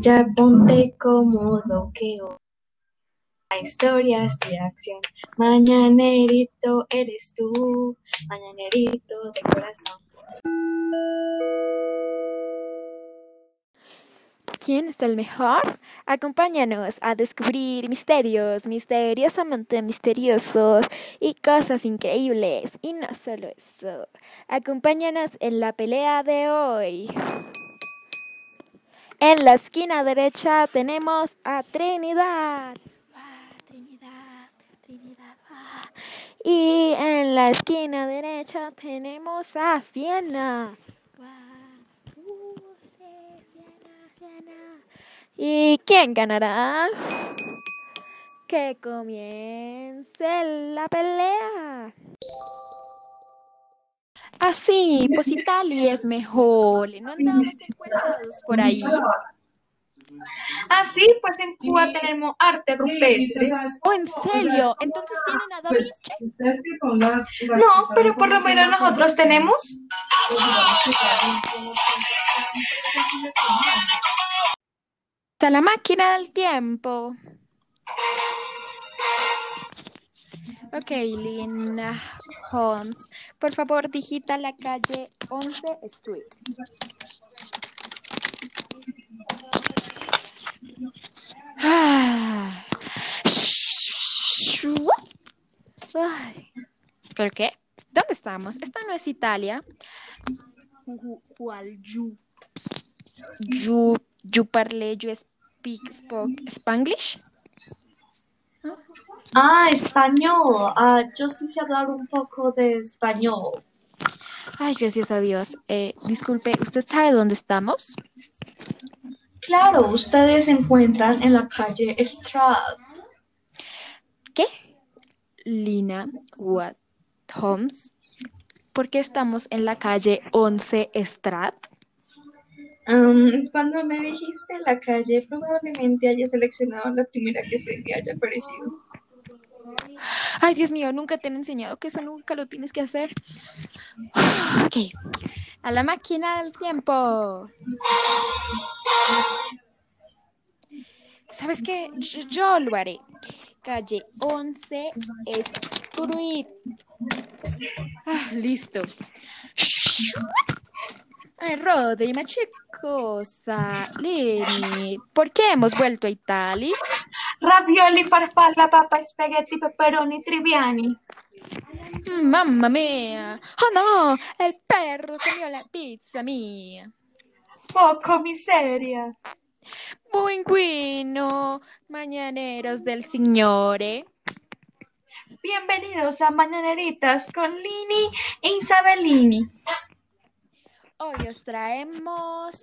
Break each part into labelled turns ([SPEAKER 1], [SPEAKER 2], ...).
[SPEAKER 1] Ya ponte cómodo que hoy historias de acción. Mañanerito eres tú, mañanerito de corazón.
[SPEAKER 2] ¿Quién es el mejor? Acompáñanos a descubrir misterios misteriosamente misteriosos y cosas increíbles. Y no solo eso, acompáñanos en la pelea de hoy. En la esquina derecha tenemos a Trinidad. Ah, Trinidad, Trinidad. ah. Y en la esquina derecha tenemos a Siena. Uh, sí, Siena, Siena. ¿Y quién ganará? Que comience la pelea. Así, pues Italia es mejor. No andamos encuerados por ahí.
[SPEAKER 1] Ah, sí, pues en Cuba tenemos arte rupestre.
[SPEAKER 2] Oh, en serio, entonces tienen a Da Vinci.
[SPEAKER 1] No, pero por lo menos nosotros tenemos.
[SPEAKER 2] Está la máquina del tiempo. Ok, Lina Holmes, por favor digita la calle 11 Street. Ah. Ay. ¿Pero qué? ¿Dónde estamos? Esta no es Italia. ¿Cuál you? You, you parle, you speak, spoke Spanglish?
[SPEAKER 1] Ah, español. Ah, yo sí sé hablar un poco de español.
[SPEAKER 2] Ay, gracias a Dios. Eh, disculpe, ¿usted sabe dónde estamos?
[SPEAKER 1] Claro, ustedes se encuentran en la calle Estrad.
[SPEAKER 2] ¿Qué? Lina Watt Holmes. ¿Por qué estamos en la calle 11 Strat?
[SPEAKER 1] Am, cuando me dijiste la calle, probablemente haya seleccionado la primera que se me haya parecido.
[SPEAKER 2] Ay, Dios mío, nunca te han enseñado que eso nunca lo tienes que hacer. Ok, a la máquina del tiempo. ¿Sabes qué? Yo, lo haré. Calle 11 Street. Ah, listo. Ay, Rodri, ma che cosa? Leni, ¿por qué hemos vuelto a Italia?
[SPEAKER 1] Ravioli, farfalla, papa, spaghetti, pepperoni, triviani.
[SPEAKER 2] Mm, Mamma mia! Oh no! El perro comió la pizza mía.
[SPEAKER 1] Poco miseria.
[SPEAKER 2] Buenguino, mañaneros del Signore.
[SPEAKER 1] Bienvenidos a Mañaneritas con Lini e Isabelini.
[SPEAKER 2] Hoy os traemos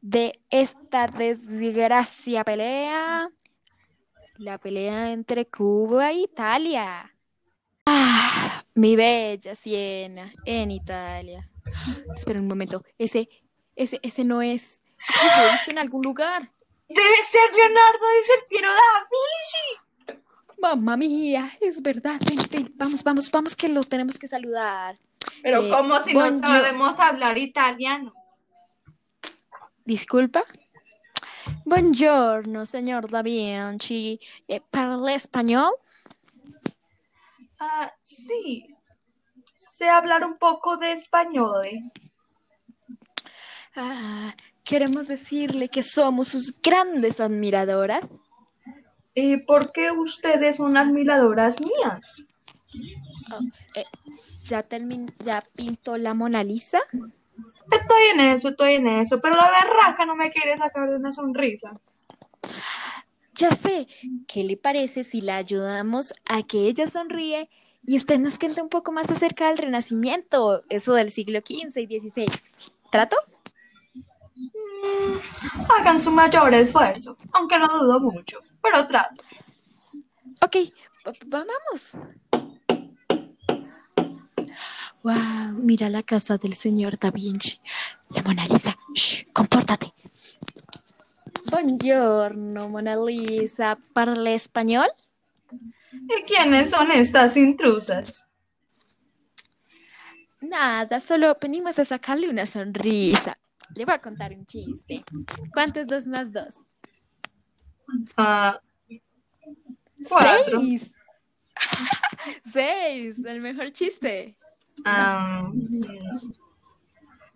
[SPEAKER 2] de esta desgracia pelea, la pelea entre Cuba e Italia. Ah, mi bella Siena, en Italia. Espera un momento, ese, ese, ese no es. Lo he visto en algún lugar.
[SPEAKER 1] Debe ser Leonardo de Ser Piero da Vinci.
[SPEAKER 2] Mamma mía, es verdad. Ven, ven, vamos, vamos, vamos, que lo tenemos que saludar.
[SPEAKER 1] Pero
[SPEAKER 2] Eh,
[SPEAKER 1] como si no sabemos hablar italiano.
[SPEAKER 2] Disculpa. Buongiorno, señor Da Vinci. Eh, ¿Parla español?
[SPEAKER 1] Ah, sí. Sé hablar un poco de español. ¿eh?
[SPEAKER 2] Ah, queremos decirle que somos sus grandes admiradoras.
[SPEAKER 1] ¿Y por qué ustedes son admiradoras mías?
[SPEAKER 2] Eh, ¿ya, termin ¿Ya pintó la Mona Lisa?
[SPEAKER 1] Estoy en eso, estoy en eso, pero la berraca no me quiere sacar de una sonrisa.
[SPEAKER 2] Ya sé. ¿Qué le parece si la ayudamos a que ella sonríe y usted nos cuente un poco más acerca del Renacimiento, eso del siglo XV y XVI? ¿Trato?
[SPEAKER 1] Mm, hagan su mayor esfuerzo, aunque lo dudo mucho, pero trato.
[SPEAKER 2] Ok, va- vamos. Wow, mira la casa del señor Da Vinci. La Mona Lisa. Shh, compórtate. Buongiorno, Mona Lisa. ¿Parla español?
[SPEAKER 1] ¿Y quiénes son estas intrusas?
[SPEAKER 2] Nada, solo venimos a sacarle una sonrisa. Le voy a contar un chiste. ¿Cuánto es dos más dos?
[SPEAKER 1] Ah, Cuatro.
[SPEAKER 2] Seis. Seis, el mejor chiste.
[SPEAKER 1] Ah,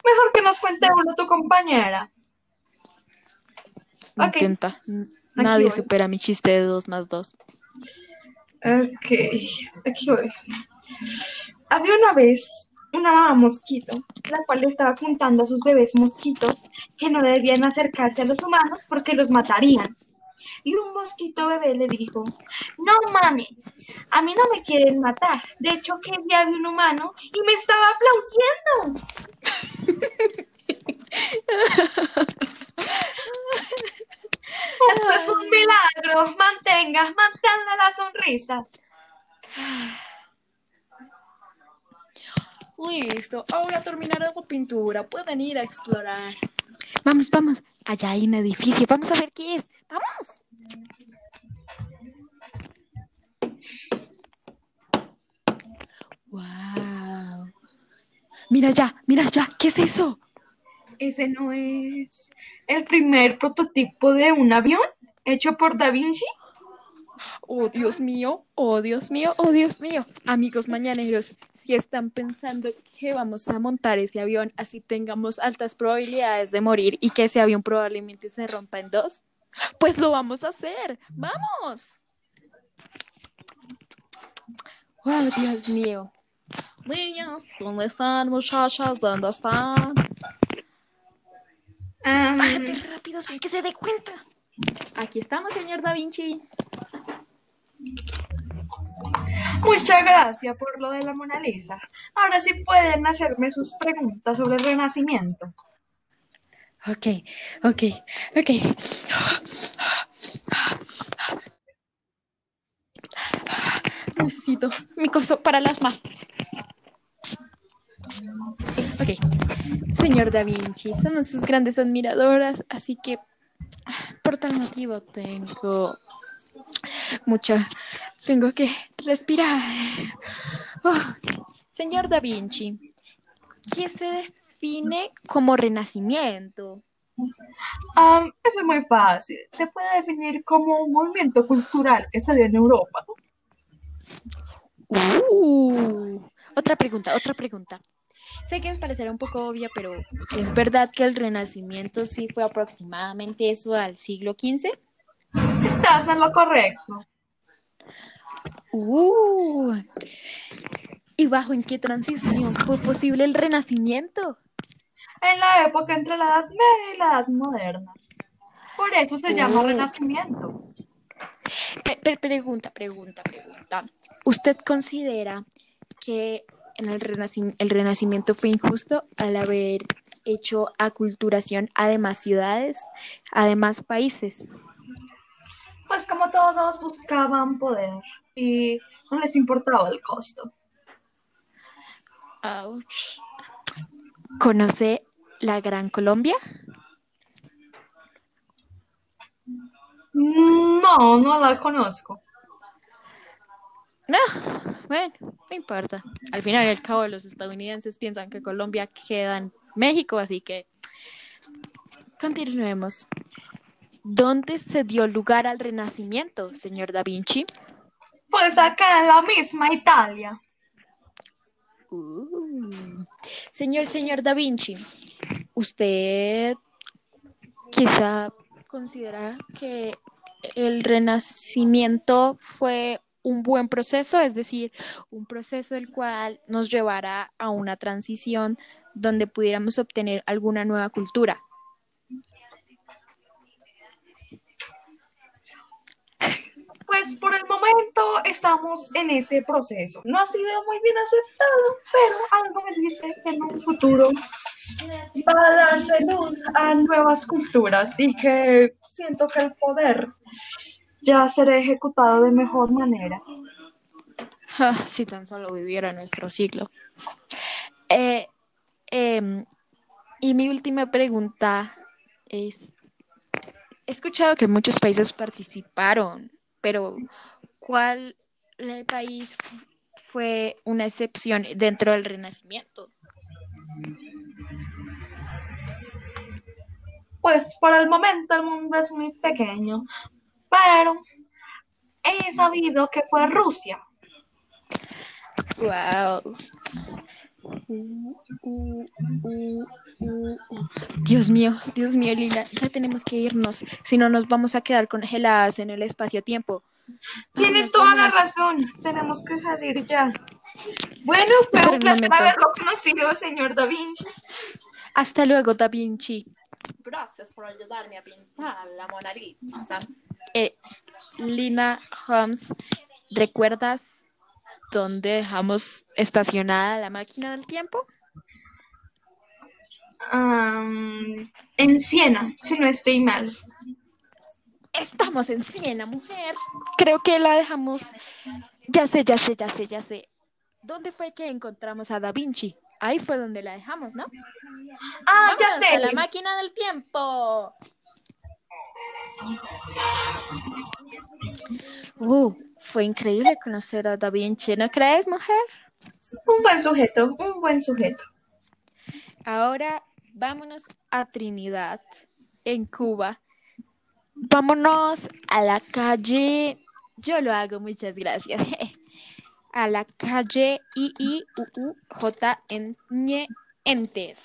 [SPEAKER 1] mejor que nos cuente uno tu compañera. Ok.
[SPEAKER 2] Intenta. Nadie
[SPEAKER 1] voy.
[SPEAKER 2] supera mi chiste de dos más dos.
[SPEAKER 1] Ok, aquí voy. Había una vez una mamá mosquito, la cual estaba contando a sus bebés mosquitos que no debían acercarse a los humanos porque los matarían. Y un mosquito bebé le dijo, no mami, a mí no me quieren matar. De hecho, que día de un humano y me estaba aplaudiendo. Esto es un milagro. Mantenga, mantenga la sonrisa.
[SPEAKER 2] Listo, ahora terminaron la pintura. Pueden ir a explorar. Vamos, vamos. Allá hay un edificio. Vamos a ver qué es. Vamos. Wow. Mira ya, mira ya. ¿Qué es eso?
[SPEAKER 1] Ese no es el primer prototipo de un avión hecho por Da Vinci.
[SPEAKER 2] Oh, Dios mío, oh, Dios mío, oh, Dios mío. Amigos mañaneros, si están pensando que vamos a montar ese avión así tengamos altas probabilidades de morir y que ese avión probablemente se rompa en dos, pues lo vamos a hacer. ¡Vamos! Oh, Dios mío. Niñas, ¿dónde están, muchachas? ¿Dónde están? Bájate rápido sin que se dé cuenta. Aquí estamos, señor Da Vinci.
[SPEAKER 1] muchas gracias por lo de la Mona Lisa. Ahora sí pueden hacerme sus preguntas sobre el Renacimiento.
[SPEAKER 2] Ok, ok, ok. Necesito mi coso para el asma. Ok, señor Da Vinci, somos sus grandes admiradoras, así que por tal motivo tengo mucha, tengo que respirar. Oh, Señor Da Vinci, ¿qué se define como renacimiento?
[SPEAKER 1] Am, eso es muy fácil. Se puede definir como un movimiento cultural que se dio en Europa.
[SPEAKER 2] Uh, otra pregunta, otra pregunta. Sé que les parecerá un poco obvia, pero ¿es verdad que el Renacimiento sí fue aproximadamente eso al siglo XV?
[SPEAKER 1] Estás en lo correcto.
[SPEAKER 2] Uh, ¿y bajo en qué transición fue posible el Renacimiento?
[SPEAKER 1] En la época entre la Edad Media y la Edad Moderna. Por eso se llama
[SPEAKER 2] Oh.
[SPEAKER 1] Renacimiento.
[SPEAKER 2] Pregunta, pregunta, pregunta. ¿Usted considera que en el, renaci- el Renacimiento fue injusto al haber hecho aculturación a demás ciudades, a demás países?
[SPEAKER 1] Pues como todos buscaban poder y no les importaba el costo.
[SPEAKER 2] Ouch. ¿Conoce la Gran Colombia?
[SPEAKER 1] No, no la conozco.
[SPEAKER 2] No, bueno, no importa. Al final y al cabo, los estadounidenses piensan que Colombia queda en México, así que continuemos. ¿Dónde se dio lugar al Renacimiento, señor Da Vinci?
[SPEAKER 1] Pues acá en la misma Italia.
[SPEAKER 2] Uh. Señor, señor Da Vinci, ¿usted quizá considera que el Renacimiento fue un buen proceso, es decir, un proceso el cual nos llevará a una transición donde pudiéramos obtener alguna nueva cultura?
[SPEAKER 1] Pues por el momento estamos en ese proceso. No ha sido muy bien aceptado, pero algo me dice que en un futuro va a darse luz a nuevas culturas y que siento que el poder ya será ejecutado de mejor manera.
[SPEAKER 2] Ah, si tan solo viviera nuestro siglo. Eh, em, y mi última pregunta es, he escuchado que muchos países participaron, pero ¿cuál país fue una excepción dentro del Renacimiento?
[SPEAKER 1] Pues por el momento el mundo es muy pequeño, pero he sabido que fue Rusia.
[SPEAKER 2] Wow. Dios mío, Dios mío, Lina, ya tenemos que irnos, si no nos vamos a quedar congeladas en el espacio-tiempo.
[SPEAKER 1] Tienes toda la razón, tenemos que salir ya. Bueno, fue
[SPEAKER 2] Espera
[SPEAKER 1] un placer haberlo conocido, señor Da Vinci.
[SPEAKER 2] Hasta luego, Da Vinci. Gracias por ayudarme a pintar la Mona Lisa. Eh, Lina Holmes, ¿recuerdas dónde dejamos estacionada la máquina del tiempo?
[SPEAKER 1] En Siena, si no estoy mal.
[SPEAKER 2] Estamos en Siena, mujer. Creo que la dejamos. Ya sé, ya sé, ya sé, ya sé. ¿Dónde fue que encontramos a Da Vinci? Ahí fue donde la dejamos, ¿no?
[SPEAKER 1] Ah, ya
[SPEAKER 2] a la
[SPEAKER 1] sé.
[SPEAKER 2] máquina del tiempo. Uh, fue increíble conocer a Da Vinci, ¿no crees, mujer?
[SPEAKER 1] Un buen sujeto, un buen sujeto.
[SPEAKER 2] Ahora vámonos a Trinidad, en Cuba. Vámonos a la calle. Yo lo hago, muchas gracias. A la calle I I U U J N Enter.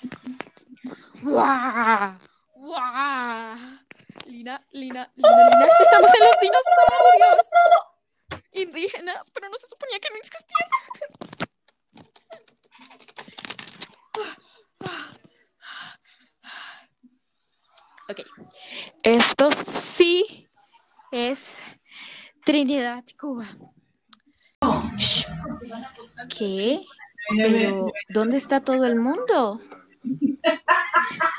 [SPEAKER 2] ¡Guau! ¡Guau! Lina, Lina, Lina, Lina. Estamos en los dinosaurios. Indígenas, pero no se suponía que no existían. Ok. Esto sí es Trinidad, Cuba. ¿Qué? Pero, ¿dónde está todo el mundo?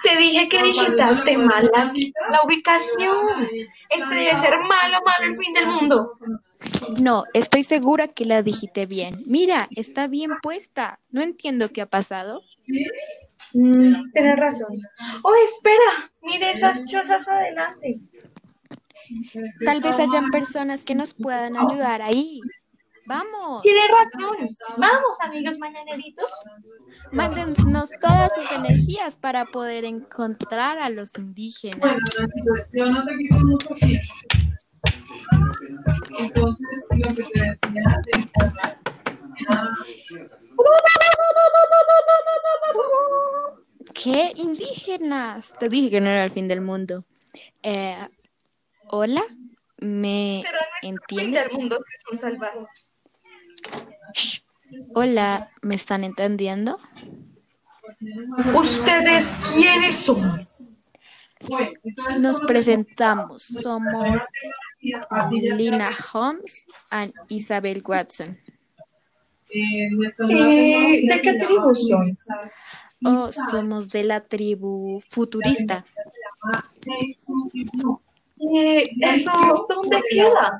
[SPEAKER 1] Te dije que digitaste mal la, la ubicación. Este debe ser malo, malo el fin del mundo.
[SPEAKER 2] No, estoy segura que la digité bien. Mira, está bien puesta. No entiendo qué ha pasado.
[SPEAKER 1] Mm, tienes razón. Oh, espera, mire esas chozas adelante.
[SPEAKER 2] Tal vez hayan personas que nos puedan ayudar ahí. Vamos,
[SPEAKER 1] Tienes razón. Vamos, amigos mañaneritos.
[SPEAKER 2] mándennos todas sus energías para poder encontrar a los indígenas.
[SPEAKER 3] Yo no te quito mucho tiempo. Entonces, lo que te decía de
[SPEAKER 2] ¿Qué indígenas? Te dije que no era el fin del mundo. Eh, Hola, ¿me
[SPEAKER 1] Será nuestro fin del mundo si son salvajes.
[SPEAKER 2] Hola, ¿me están entendiendo?
[SPEAKER 1] ¿Ustedes quiénes son?
[SPEAKER 2] Nos presentamos. Somos Lina Holmes y Isabel Watson.
[SPEAKER 3] eh,
[SPEAKER 1] Eh, ¿de qué tribu son?
[SPEAKER 2] O somos de la tribu futurista.
[SPEAKER 1] Eh, ¿Eso dónde queda?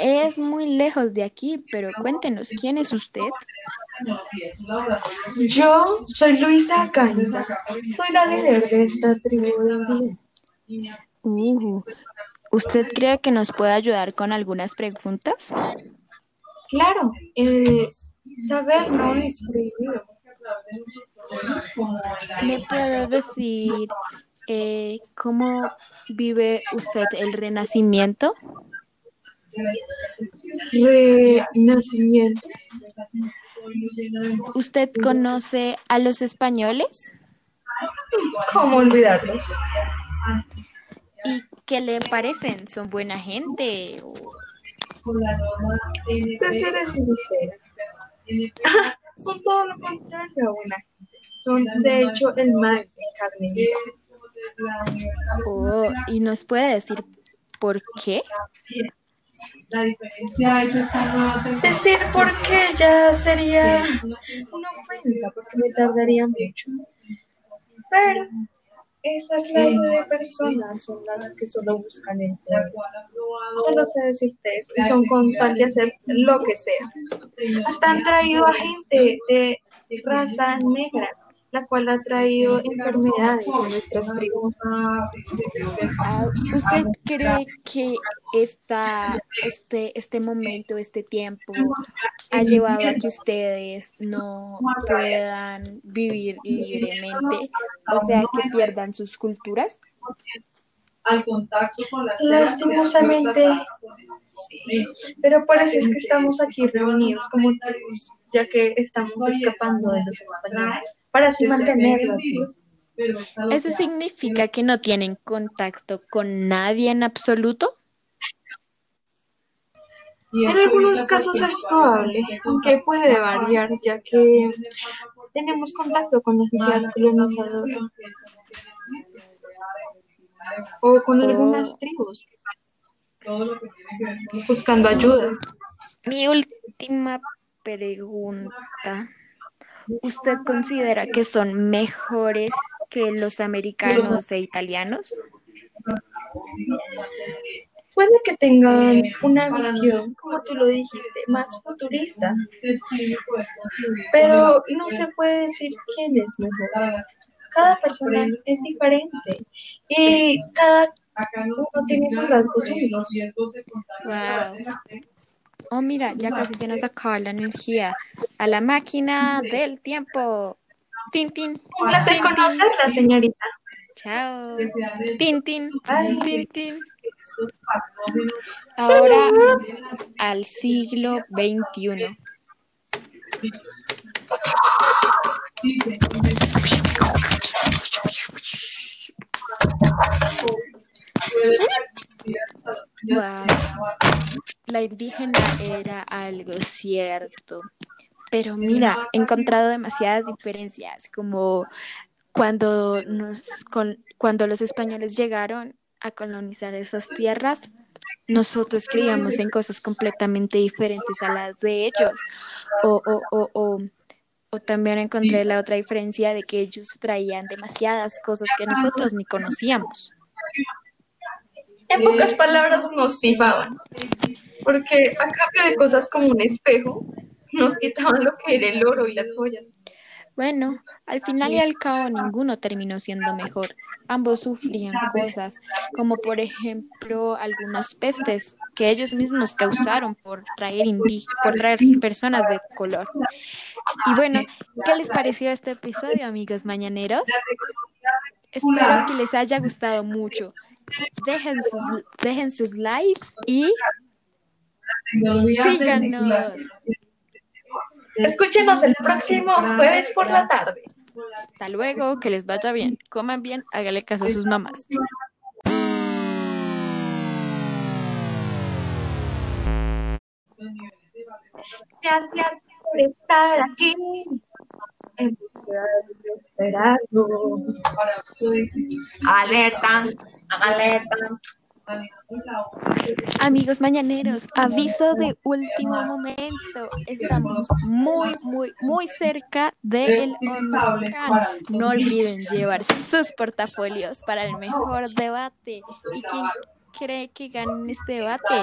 [SPEAKER 2] Es muy lejos de aquí, pero cuéntenos, ¿quién es usted?
[SPEAKER 1] Yo soy Luisa Canza. Soy la líder de esta tribu de.
[SPEAKER 2] Uh, ¿usted cree que nos puede ayudar con algunas preguntas?
[SPEAKER 1] Claro, eh, saber no es prohibido.
[SPEAKER 2] ¿Me puede decir eh, cómo vive usted el renacimiento?
[SPEAKER 1] Renacimiento.
[SPEAKER 2] ¿Usted conoce a los españoles?
[SPEAKER 1] ¿Cómo olvidarlos?
[SPEAKER 2] ¿Y qué le parecen? ¿Son buena gente? ¿O
[SPEAKER 1] De ser sincera. Ah, Son todo lo contrario a una. Son, de hecho, el mal de carne.
[SPEAKER 2] Oh, ¿y nos puede decir por qué?
[SPEAKER 3] La diferencia es esta nueva.
[SPEAKER 1] Decir por qué ya sería una ofensa, porque me tardaría mucho. Pero esa clase de personas son las que solo buscan el poder. Solo sé decirte eso, y son con tal de hacer lo que sea. Hasta han traído a gente de raza negra la cual ha traído enfermedades a nuestras tribus.
[SPEAKER 2] Ah, ¿Usted cree que esta, este, este momento, este tiempo, ha llevado a que ustedes no puedan vivir libremente? O sea, que pierdan sus culturas.
[SPEAKER 3] al contacto con las
[SPEAKER 1] Lastimosamente, sí. Pero por eso es que estamos aquí reunidos como tribus, ya que estamos escapando de los españoles, para así mantenerlos.
[SPEAKER 2] ¿Eso significa que no tienen contacto con nadie en absoluto?
[SPEAKER 1] En algunos casos es probable, aunque puede variar, ya que tenemos contacto con la sociedad colonizadora o con algunas tribus buscando ayuda.
[SPEAKER 2] Mi última pregunta. ¿Usted considera que son mejores que los americanos e italianos?
[SPEAKER 1] Puede que tengan una visión, como tú lo dijiste, más futurista, pero no se puede decir quién es mejor. Cada persona es diferente y cada uno tiene sus rasgos únicos.
[SPEAKER 2] Wow. Oh, mira, ya casi se nos acaba la energía. A la máquina del tiempo. Tin, tin.
[SPEAKER 1] Un placer
[SPEAKER 2] tin, tin.
[SPEAKER 1] conocerla, señorita.
[SPEAKER 2] Chao. Tin, tin.
[SPEAKER 1] Ay.
[SPEAKER 2] Tin, tin. Ahora al siglo XXI. Wow. La indígena era algo cierto. Pero mira, he encontrado demasiadas diferencias, como cuando, nos, con- cuando los españoles llegaron a colonizar esas tierras, nosotros creíamos en cosas completamente diferentes a las de ellos. O, o, o, o, o también encontré la otra diferencia de que ellos traían demasiadas cosas que nosotros ni conocíamos.
[SPEAKER 1] En pocas palabras nos tifaban, porque a cambio de cosas como un espejo, nos quitaban lo que era el oro y las joyas.
[SPEAKER 2] Bueno, al final y al cabo ninguno terminó siendo mejor. Ambos sufrían cosas, como por ejemplo algunas pestes que ellos mismos causaron por traer indí- por traer personas de color. Y bueno, ¿qué les pareció este episodio, amigos mañaneros? Espero que les haya gustado mucho. Dejen sus, dejen sus likes y síganos.
[SPEAKER 1] Escúchenos el próximo jueves por la tarde.
[SPEAKER 2] Hasta luego, que les vaya bien. Coman bien, hágale caso a sus mamás.
[SPEAKER 1] Gracias por estar aquí. En búsqueda esperado. Alerta, alerta.
[SPEAKER 2] Amigos mañaneros, aviso de último momento. Estamos muy, muy, muy cerca del huracán. No olviden llevar sus portafolios para el mejor debate. ¿Y quién cree que gane este debate?